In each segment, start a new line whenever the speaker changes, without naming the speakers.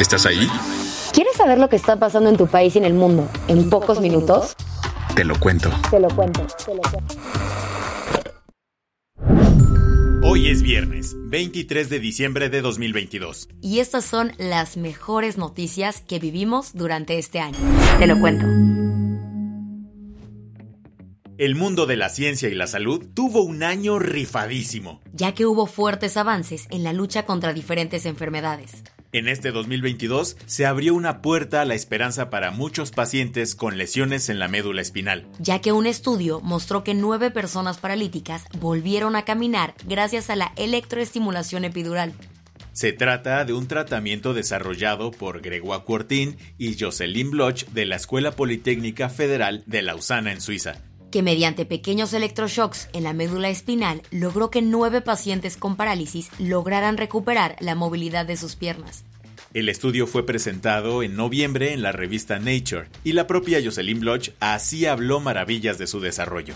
¿Estás ahí?
¿Quieres saber lo que está pasando en tu país y en el mundo en, pocos, minutos?
Te lo cuento.
Te lo cuento. Te lo cuento.
Hoy es viernes, 23 de diciembre de 2022.
Y estas son las mejores noticias que vivimos durante este año.
Te lo cuento.
El mundo de la ciencia y la salud tuvo un año rifadísimo.
Ya que hubo fuertes avances en la lucha contra diferentes enfermedades.
En este 2022 se abrió una puerta a la esperanza para muchos pacientes con lesiones en la médula espinal.
Ya que un estudio mostró que nueve personas paralíticas volvieron a caminar gracias a la electroestimulación epidural.
Se trata de un tratamiento desarrollado por Gregoire Courtin y Jocelyn Bloch de la Escuela Politécnica Federal de Lausana en Suiza
que mediante pequeños electroshocks en la médula espinal logró que nueve pacientes con parálisis lograran recuperar la movilidad de sus piernas.
El estudio fue presentado en noviembre en la revista Nature y la propia Jocelyn Bloch así habló maravillas de su desarrollo.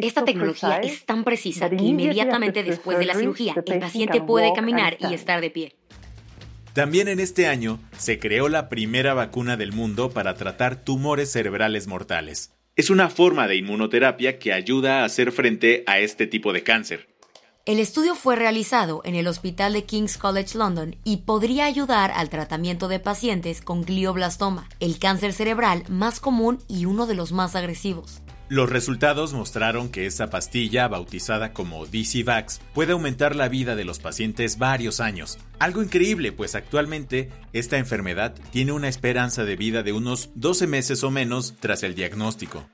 Esta tecnología es tan precisa que inmediatamente después de la cirugía el paciente puede caminar y estar de pie.
También en este año se creó la primera vacuna del mundo para tratar tumores cerebrales mortales. Es una forma de inmunoterapia que ayuda a hacer frente a este tipo de cáncer.
El estudio fue realizado en el Hospital de King's College London y podría ayudar al tratamiento de pacientes con glioblastoma, el cáncer cerebral más común y uno de los más agresivos.
Los resultados mostraron que esa pastilla, bautizada como DC-Vax, puede aumentar la vida de los pacientes varios años. Algo increíble, pues actualmente esta enfermedad tiene una esperanza de vida de unos 12 meses o menos tras el diagnóstico.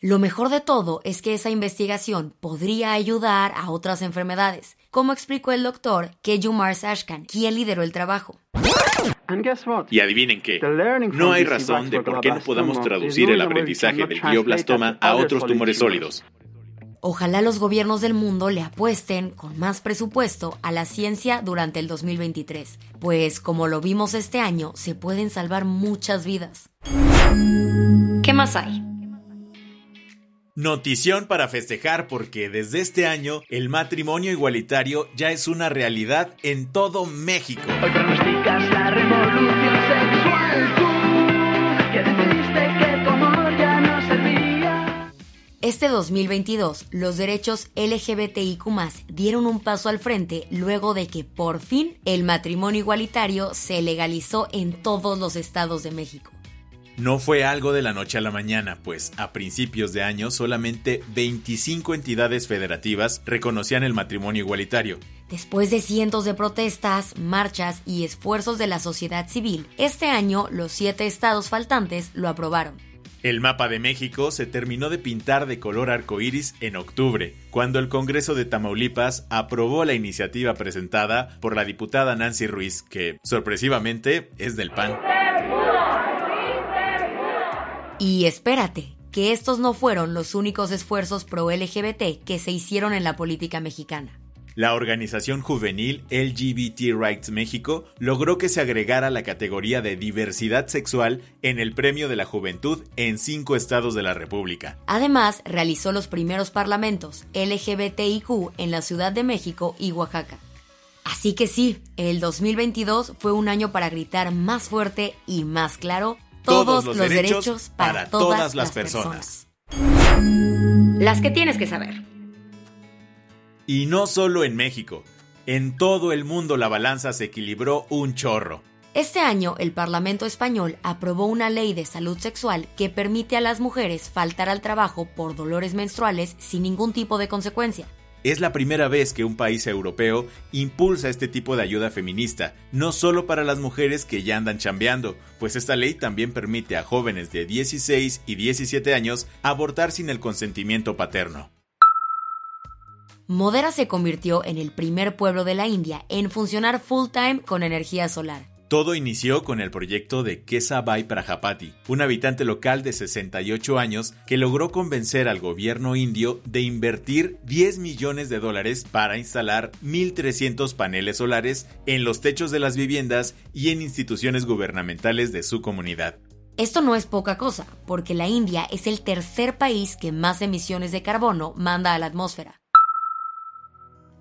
Lo mejor de todo es que esa investigación podría ayudar a otras enfermedades, como explicó el doctor Kejumar Sashkan, quien lideró el trabajo.
Y adivinen qué, no hay razón de por qué no podamos traducir el aprendizaje del glioblastoma a otros tumores sólidos.
Ojalá los gobiernos del mundo le apuesten con más presupuesto a la ciencia durante el 2023, pues como lo vimos este año, se pueden salvar muchas vidas. ¿Qué más hay?
Notición para festejar porque desde este año el matrimonio igualitario ya es una realidad en todo México.
Hoy pronosticas la revolución sexual tú, que decidiste que tu amor ya no servía.
Este 2022, los derechos LGBTIQ dieron un paso al frente luego de que por fin el matrimonio igualitario se legalizó en todos los estados de México.
No fue algo de la noche a la mañana, pues a principios de año solamente 25 entidades federativas reconocían el matrimonio igualitario.
Después de cientos de protestas, marchas y esfuerzos de la sociedad civil, este año los siete estados faltantes lo aprobaron.
El mapa de México se terminó de pintar de color arcoíris en octubre, cuando el Congreso de Tamaulipas aprobó la iniciativa presentada por la diputada Nancy Ruiz, que sorpresivamente es del PAN.
Y espérate, que estos no fueron los únicos esfuerzos pro LGBT que se hicieron en la política mexicana.
La organización juvenil LGBT Rights México logró que se agregara la categoría de diversidad sexual en el Premio de la Juventud en cinco estados de la República.
Además, realizó los primeros parlamentos LGBTIQ en la Ciudad de México y Oaxaca. Así que sí, el 2022 fue un año para gritar más fuerte y más claro todos, los, derechos, para, todas, las personas.
Las que tienes que saber.
Y no solo en México. En todo el mundo la balanza se equilibró un chorro.
Este año el Parlamento español aprobó una ley de salud sexual que permite a las mujeres faltar al trabajo por dolores menstruales sin ningún tipo de consecuencia.
Es la primera vez que un país europeo impulsa este tipo de ayuda feminista, no solo para las mujeres que ya andan chambeando, pues esta ley también permite a jóvenes de 16 y 17 años abortar sin el consentimiento paterno.
Modera se convirtió en el primer pueblo de la India en funcionar full time con energía solar.
Todo inició con el proyecto de Kesabay Prajapati, un habitante local de 68 años que logró convencer al gobierno indio de invertir 10 millones de dólares para instalar 1.300 paneles solares en los techos de las viviendas y en instituciones gubernamentales de su comunidad.
Esto no es poca cosa, porque la India es el tercer país que más emisiones de carbono manda a la atmósfera.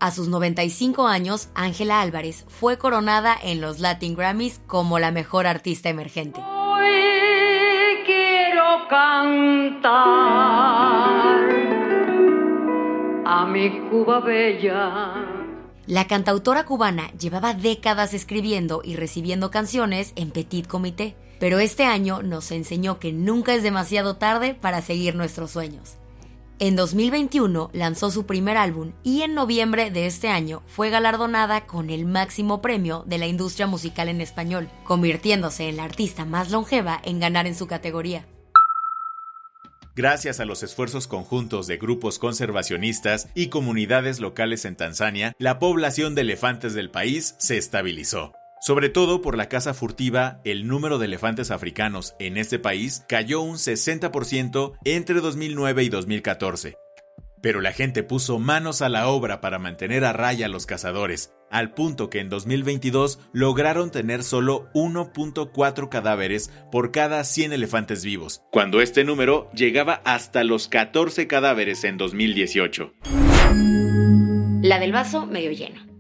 A sus 95 años, Ángela Álvarez fue coronada en los Latin Grammys como la mejor artista emergente.
Hoy quiero cantar a mi Cuba bella.
La cantautora cubana llevaba décadas escribiendo y recibiendo canciones en Petit Comité, pero este año nos enseñó que nunca es demasiado tarde para seguir nuestros sueños. En 2021 lanzó su primer álbum y en noviembre de este año fue galardonada con el máximo premio de la industria musical en español, convirtiéndose en la artista más longeva en ganar en su categoría.
Gracias a los esfuerzos conjuntos de grupos conservacionistas y comunidades locales en Tanzania, la población de elefantes del país se estabilizó. Sobre todo por la caza furtiva, el número de elefantes africanos en este país cayó un 60% entre 2009 y 2014. Pero la gente puso manos a la obra para mantener a raya a los cazadores, al punto que en 2022 lograron tener solo 1.4 cadáveres por cada 100 elefantes vivos, cuando este número llegaba hasta los 14 cadáveres en 2018.
La del vaso medio lleno.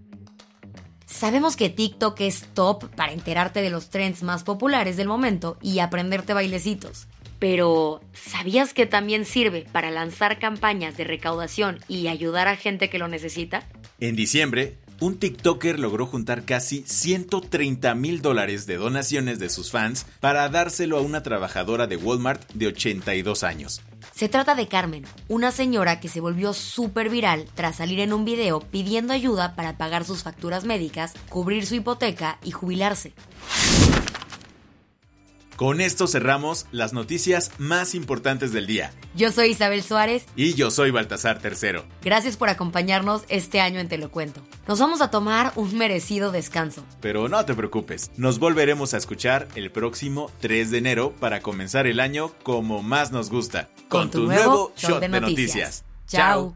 Sabemos que TikTok es top para enterarte de los trends más populares del momento y aprenderte bailecitos. Pero, ¿sabías que también sirve para lanzar campañas de recaudación y ayudar a gente que lo necesita?
En diciembre, un TikToker logró juntar casi 130 mil dólares de donaciones de sus fans para dárselo a una trabajadora de Walmart de 82 años.
Se trata de Carmen, una señora que se volvió súper viral tras salir en un video pidiendo ayuda para pagar sus facturas médicas, cubrir su hipoteca y jubilarse.
Con esto cerramos las noticias más importantes del día.
Yo soy Isabel Suárez.
Y yo soy Baltasar Tercero.
Gracias por acompañarnos este año en Te lo cuento. Nos vamos a tomar un merecido descanso.
Pero no te preocupes, nos volveremos a escuchar el próximo 3 de enero para comenzar el año como más nos gusta.
Con, tu, nuevo shot de noticias. Chao.